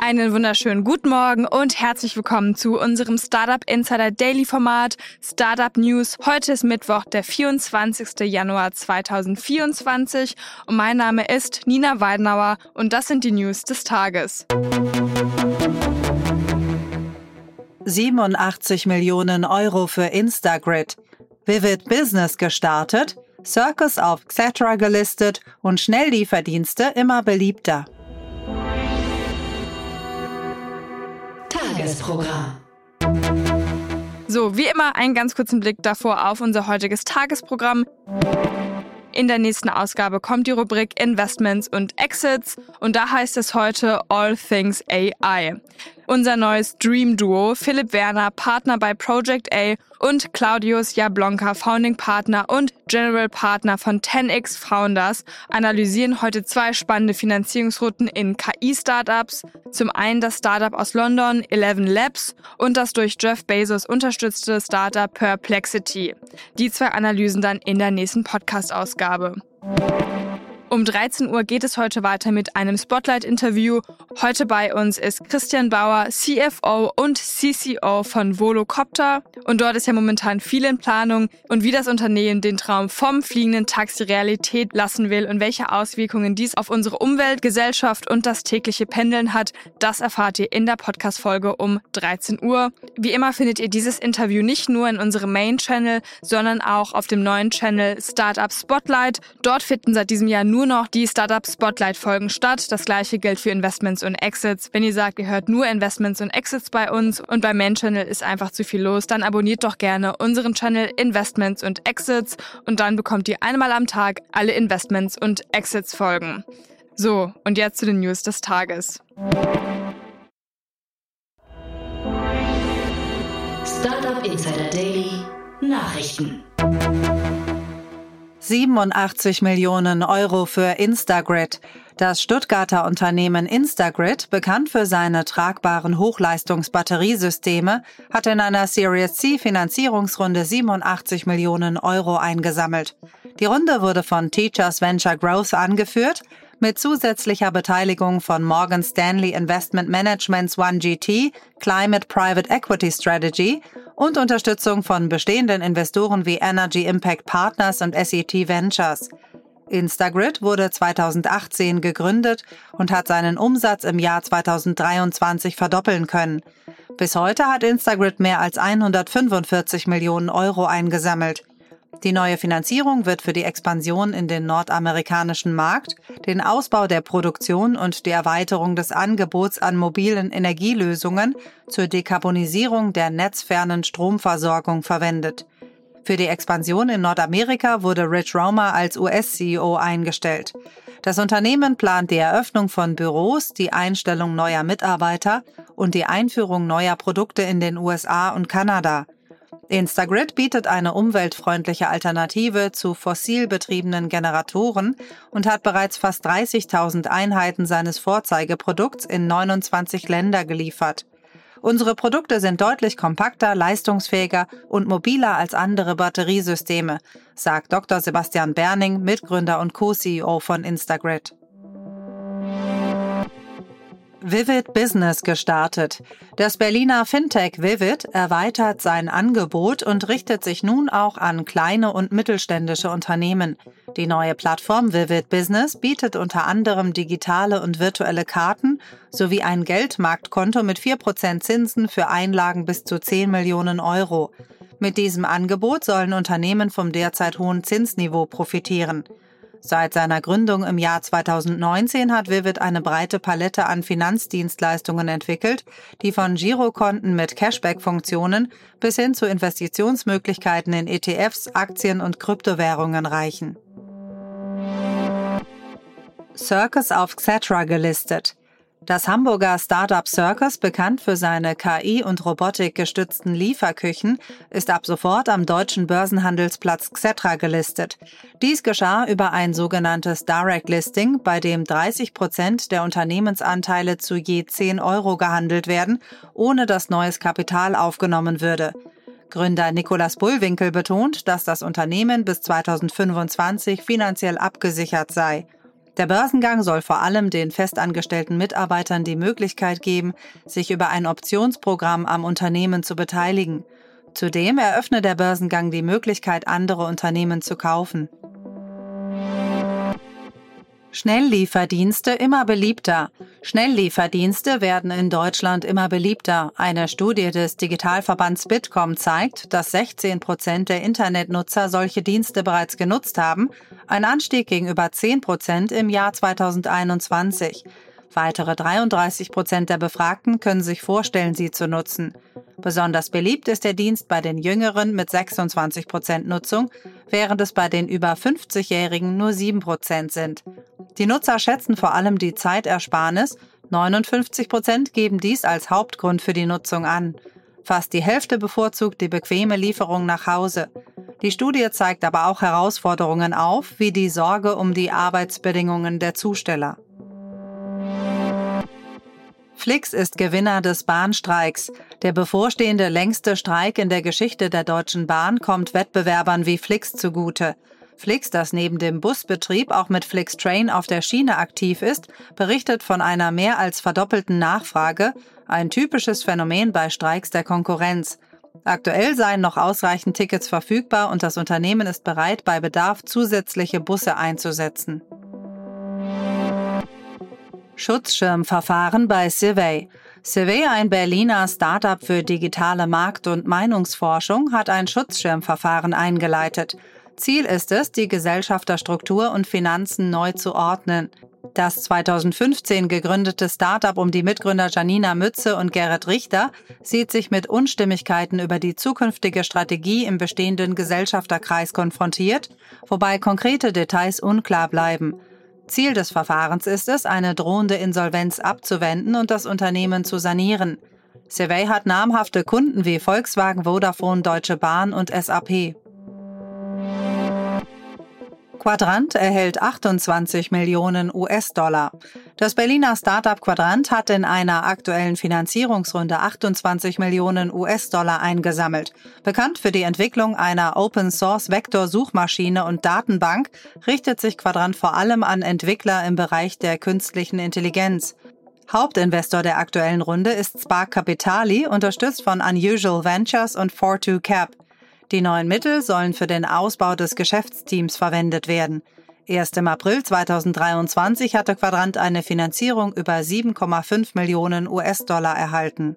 Einen wunderschönen guten Morgen und herzlich willkommen zu unserem Startup Insider Daily Format Startup News. Heute ist Mittwoch, der 24. Januar 2024 und mein Name ist Nina Weidenauer und das sind die News des Tages. 87 Millionen Euro für Instagrid. Vivid Business gestartet, Circus auf Xetra gelistet und Schnelllieferdienste immer beliebter. Tagesprogramm. So, wie immer einen ganz kurzen Blick davor auf unser heutiges Tagesprogramm. In der nächsten Ausgabe kommt die Rubrik Investments und Exits und da heißt es heute All Things AI. Unser neues Dream Duo, Philipp Werner, Partner bei Project A und Claudius Jablonka, Founding Partner und General Partner von 10x Founders, analysieren heute zwei spannende Finanzierungsrouten in KI-Startups. Zum einen das Startup aus London, Eleven Labs, und das durch Jeff Bezos unterstützte Startup Perplexity. Die zwei Analysen dann in der nächsten Podcast-Ausgabe. Um 13 Uhr geht es heute weiter mit einem Spotlight-Interview. Heute bei uns ist Christian Bauer, CFO und CCO von Volocopter. Und dort ist ja momentan viel in Planung und wie das Unternehmen den Traum vom fliegenden Taxi Realität lassen will und welche Auswirkungen dies auf unsere Umwelt, Gesellschaft und das tägliche Pendeln hat, das erfahrt ihr in der Podcast-Folge um 13 Uhr. Wie immer findet ihr dieses Interview nicht nur in unserem Main-Channel, sondern auch auf dem neuen Channel Startup Spotlight. Dort finden seit diesem Jahr nur nur noch die Startup Spotlight Folgen statt. Das gleiche gilt für Investments und Exits. Wenn ihr sagt, ihr hört nur Investments und Exits bei uns und beim Main Channel ist einfach zu viel los, dann abonniert doch gerne unseren Channel Investments und Exits und dann bekommt ihr einmal am Tag alle Investments und Exits Folgen. So, und jetzt zu den News des Tages. Startup Insider Daily Nachrichten. 87 Millionen Euro für Instagrid. Das Stuttgarter Unternehmen Instagrid, bekannt für seine tragbaren Hochleistungsbatteriesysteme, hat in einer Series C Finanzierungsrunde 87 Millionen Euro eingesammelt. Die Runde wurde von Teachers Venture Growth angeführt, mit zusätzlicher Beteiligung von Morgan Stanley Investment Management's 1GT Climate Private Equity Strategy und Unterstützung von bestehenden Investoren wie Energy Impact Partners und SET Ventures. Instagrid wurde 2018 gegründet und hat seinen Umsatz im Jahr 2023 verdoppeln können. Bis heute hat Instagrid mehr als 145 Millionen Euro eingesammelt. Die neue Finanzierung wird für die Expansion in den nordamerikanischen Markt, den Ausbau der Produktion und die Erweiterung des Angebots an mobilen Energielösungen zur Dekarbonisierung der netzfernen Stromversorgung verwendet. Für die Expansion in Nordamerika wurde Rich Romer als US-CEO eingestellt. Das Unternehmen plant die Eröffnung von Büros, die Einstellung neuer Mitarbeiter und die Einführung neuer Produkte in den USA und Kanada. Instagrid bietet eine umweltfreundliche Alternative zu fossil betriebenen Generatoren und hat bereits fast 30.000 Einheiten seines Vorzeigeprodukts in 29 Länder geliefert. Unsere Produkte sind deutlich kompakter, leistungsfähiger und mobiler als andere Batteriesysteme, sagt Dr. Sebastian Berning, Mitgründer und Co-CEO von Instagrid. Vivid Business gestartet. Das Berliner Fintech Vivid erweitert sein Angebot und richtet sich nun auch an kleine und mittelständische Unternehmen. Die neue Plattform Vivid Business bietet unter anderem digitale und virtuelle Karten sowie ein Geldmarktkonto mit 4% Zinsen für Einlagen bis zu 10 Millionen Euro. Mit diesem Angebot sollen Unternehmen vom derzeit hohen Zinsniveau profitieren. Seit seiner Gründung im Jahr 2019 hat Vivid eine breite Palette an Finanzdienstleistungen entwickelt, die von Girokonten mit Cashback-Funktionen bis hin zu Investitionsmöglichkeiten in ETFs, Aktien und Kryptowährungen reichen. Circus auf Xetra gelistet. Das Hamburger Startup Circus, bekannt für seine KI- und Robotik gestützten Lieferküchen, ist ab sofort am deutschen Börsenhandelsplatz Xetra gelistet. Dies geschah über ein sogenanntes Direct Listing, bei dem 30 Prozent der Unternehmensanteile zu je 10 Euro gehandelt werden, ohne dass neues Kapital aufgenommen würde. Gründer Nikolaus Bullwinkel betont, dass das Unternehmen bis 2025 finanziell abgesichert sei. Der Börsengang soll vor allem den festangestellten Mitarbeitern die Möglichkeit geben, sich über ein Optionsprogramm am Unternehmen zu beteiligen. Zudem eröffne der Börsengang die Möglichkeit, andere Unternehmen zu kaufen. Schnelllieferdienste immer beliebter. Schnelllieferdienste werden in Deutschland immer beliebter. Eine Studie des Digitalverbands Bitkom zeigt, dass 16 Prozent der Internetnutzer solche Dienste bereits genutzt haben, ein Anstieg gegenüber 10 Prozent im Jahr 2021. Weitere 33 Prozent der Befragten können sich vorstellen, sie zu nutzen. Besonders beliebt ist der Dienst bei den Jüngeren mit 26 Prozent Nutzung, während es bei den über 50-Jährigen nur 7 Prozent sind. Die Nutzer schätzen vor allem die Zeitersparnis. 59 Prozent geben dies als Hauptgrund für die Nutzung an. Fast die Hälfte bevorzugt die bequeme Lieferung nach Hause. Die Studie zeigt aber auch Herausforderungen auf, wie die Sorge um die Arbeitsbedingungen der Zusteller. Flix ist Gewinner des Bahnstreiks. Der bevorstehende längste Streik in der Geschichte der Deutschen Bahn kommt Wettbewerbern wie Flix zugute. Flix, das neben dem Busbetrieb auch mit Flix Train auf der Schiene aktiv ist, berichtet von einer mehr als verdoppelten Nachfrage, ein typisches Phänomen bei Streiks der Konkurrenz. Aktuell seien noch ausreichend Tickets verfügbar und das Unternehmen ist bereit, bei Bedarf zusätzliche Busse einzusetzen. Schutzschirmverfahren bei Survey. Survey, ein Berliner Startup für digitale Markt- und Meinungsforschung, hat ein Schutzschirmverfahren eingeleitet. Ziel ist es, die Gesellschafterstruktur und Finanzen neu zu ordnen. Das 2015 gegründete Startup um die Mitgründer Janina Mütze und Gerrit Richter sieht sich mit Unstimmigkeiten über die zukünftige Strategie im bestehenden Gesellschafterkreis konfrontiert, wobei konkrete Details unklar bleiben. Ziel des Verfahrens ist es, eine drohende Insolvenz abzuwenden und das Unternehmen zu sanieren. Survey hat namhafte Kunden wie Volkswagen, Vodafone, Deutsche Bahn und SAP. Quadrant erhält 28 Millionen US-Dollar. Das Berliner Startup Quadrant hat in einer aktuellen Finanzierungsrunde 28 Millionen US-Dollar eingesammelt. Bekannt für die Entwicklung einer Open-Source-Vektor-Suchmaschine und Datenbank richtet sich Quadrant vor allem an Entwickler im Bereich der künstlichen Intelligenz. Hauptinvestor der aktuellen Runde ist Spark Capitali, unterstützt von Unusual Ventures und Fortwo Cap. Die neuen Mittel sollen für den Ausbau des Geschäftsteams verwendet werden. Erst im April 2023 hatte Quadrant eine Finanzierung über 7,5 Millionen US-Dollar erhalten.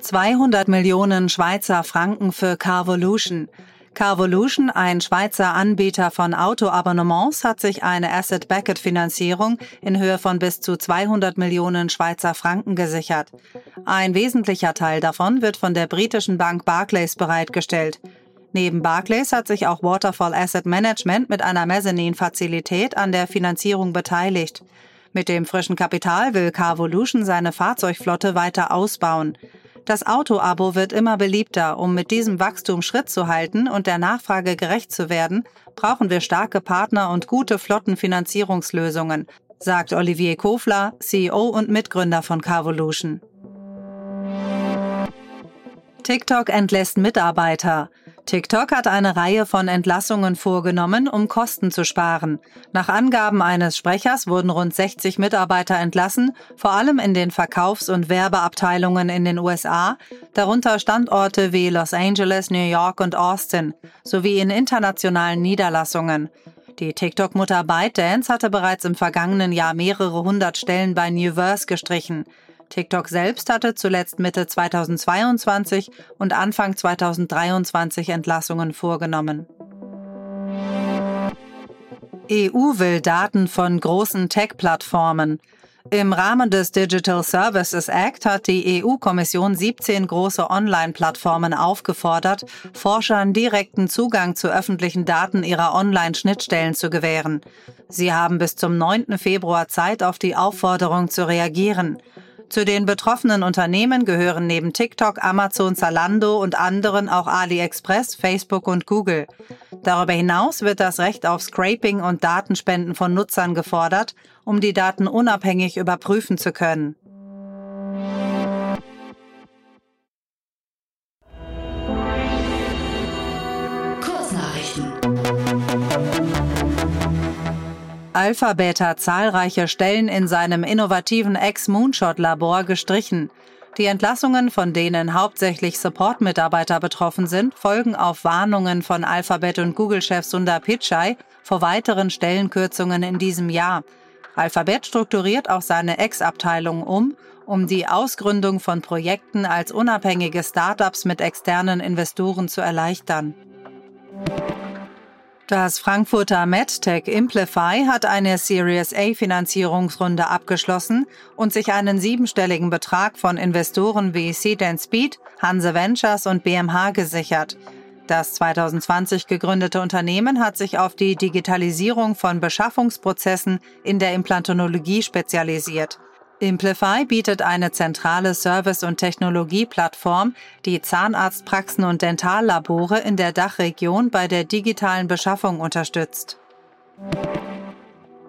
200 Millionen Schweizer Franken für Carvolution. Carvolution, ein Schweizer Anbieter von Autoabonnements, hat sich eine Asset-Backed-Finanzierung in Höhe von bis zu 200 Millionen Schweizer Franken gesichert. Ein wesentlicher Teil davon wird von der britischen Bank Barclays bereitgestellt. Neben Barclays hat sich auch Waterfall Asset Management mit einer Mezzanine-Fazilität an der Finanzierung beteiligt. Mit dem frischen Kapital will Carvolution seine Fahrzeugflotte weiter ausbauen. Das Auto-Abo wird immer beliebter. Um mit diesem Wachstum Schritt zu halten und der Nachfrage gerecht zu werden, brauchen wir starke Partner und gute Flottenfinanzierungslösungen, sagt Olivier Kofler, CEO und Mitgründer von Carvolution. TikTok entlässt Mitarbeiter. TikTok hat eine Reihe von Entlassungen vorgenommen, um Kosten zu sparen. Nach Angaben eines Sprechers wurden rund 60 Mitarbeiter entlassen, vor allem in den Verkaufs- und Werbeabteilungen in den USA, darunter Standorte wie Los Angeles, New York und Austin, sowie in internationalen Niederlassungen. Die TikTok-Mutter ByteDance hatte bereits im vergangenen Jahr mehrere hundert Stellen bei Newverse gestrichen. TikTok selbst hatte zuletzt Mitte 2022 und Anfang 2023 Entlassungen vorgenommen. EU will Daten von großen Tech-Plattformen. Im Rahmen des Digital Services Act hat die EU-Kommission 17 große Online-Plattformen aufgefordert, Forschern direkten Zugang zu öffentlichen Daten ihrer Online-Schnittstellen zu gewähren. Sie haben bis zum 9. Februar Zeit, auf die Aufforderung zu reagieren. Zu den betroffenen Unternehmen gehören neben TikTok, Amazon, Zalando und anderen auch AliExpress, Facebook und Google. Darüber hinaus wird das Recht auf Scraping und Datenspenden von Nutzern gefordert, um die Daten unabhängig überprüfen zu können. Alphabet hat zahlreiche Stellen in seinem innovativen Ex-Moonshot-Labor gestrichen. Die Entlassungen, von denen hauptsächlich Support-Mitarbeiter betroffen sind, folgen auf Warnungen von Alphabet und Google-Chef Sundar Pichai vor weiteren Stellenkürzungen in diesem Jahr. Alphabet strukturiert auch seine Ex-Abteilung um, um die Ausgründung von Projekten als unabhängige Startups mit externen Investoren zu erleichtern. Das Frankfurter MedTech Implify hat eine Series A Finanzierungsrunde abgeschlossen und sich einen siebenstelligen Betrag von Investoren wie Seed Speed, Hanse Ventures und BMH gesichert. Das 2020 gegründete Unternehmen hat sich auf die Digitalisierung von Beschaffungsprozessen in der Implantologie spezialisiert. Implify bietet eine zentrale Service- und Technologieplattform, die Zahnarztpraxen und Dentallabore in der Dachregion bei der digitalen Beschaffung unterstützt.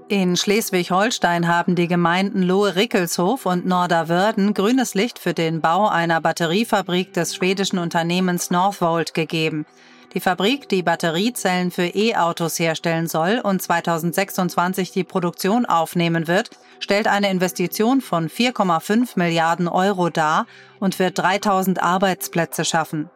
In Schleswig-Holstein haben die Gemeinden Lohe-Rickelshof und Norderwörden grünes Licht für den Bau einer Batteriefabrik des schwedischen Unternehmens Northvolt gegeben. Die Fabrik, die Batteriezellen für E-Autos herstellen soll und 2026 die Produktion aufnehmen wird, stellt eine Investition von 4,5 Milliarden Euro dar und wird 3000 Arbeitsplätze schaffen.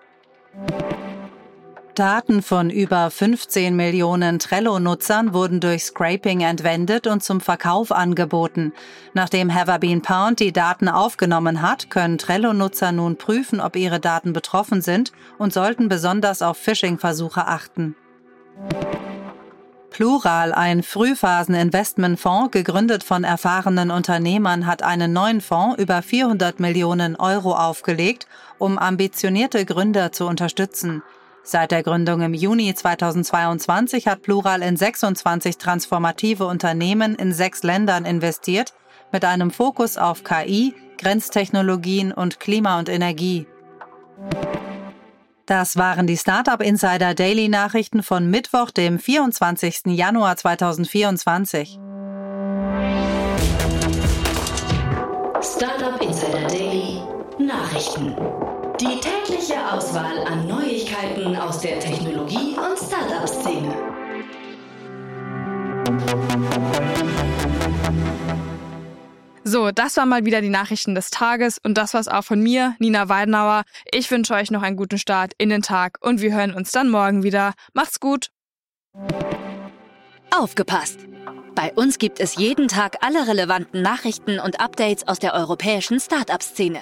Daten von über 15 Millionen Trello-Nutzern wurden durch Scraping entwendet und zum Verkauf angeboten. Nachdem Haverbean Pound die Daten aufgenommen hat, können Trello-Nutzer nun prüfen, ob ihre Daten betroffen sind und sollten besonders auf Phishing-Versuche achten. Plural, ein Frühphasen-Investmentfonds, gegründet von erfahrenen Unternehmern, hat einen neuen Fonds über 400 Millionen Euro aufgelegt, um ambitionierte Gründer zu unterstützen. Seit der Gründung im Juni 2022 hat Plural in 26 transformative Unternehmen in sechs Ländern investiert, mit einem Fokus auf KI, Grenztechnologien und Klima und Energie. Das waren die Startup Insider Daily Nachrichten von Mittwoch, dem 24. Januar 2024. Startup Insider Daily Nachrichten. Die tägliche Auswahl an Neuigkeiten aus der Technologie- und Startup-Szene. So, das waren mal wieder die Nachrichten des Tages und das war's auch von mir, Nina Weidenauer. Ich wünsche euch noch einen guten Start in den Tag und wir hören uns dann morgen wieder. Macht's gut! Aufgepasst! Bei uns gibt es jeden Tag alle relevanten Nachrichten und Updates aus der europäischen Startup-Szene.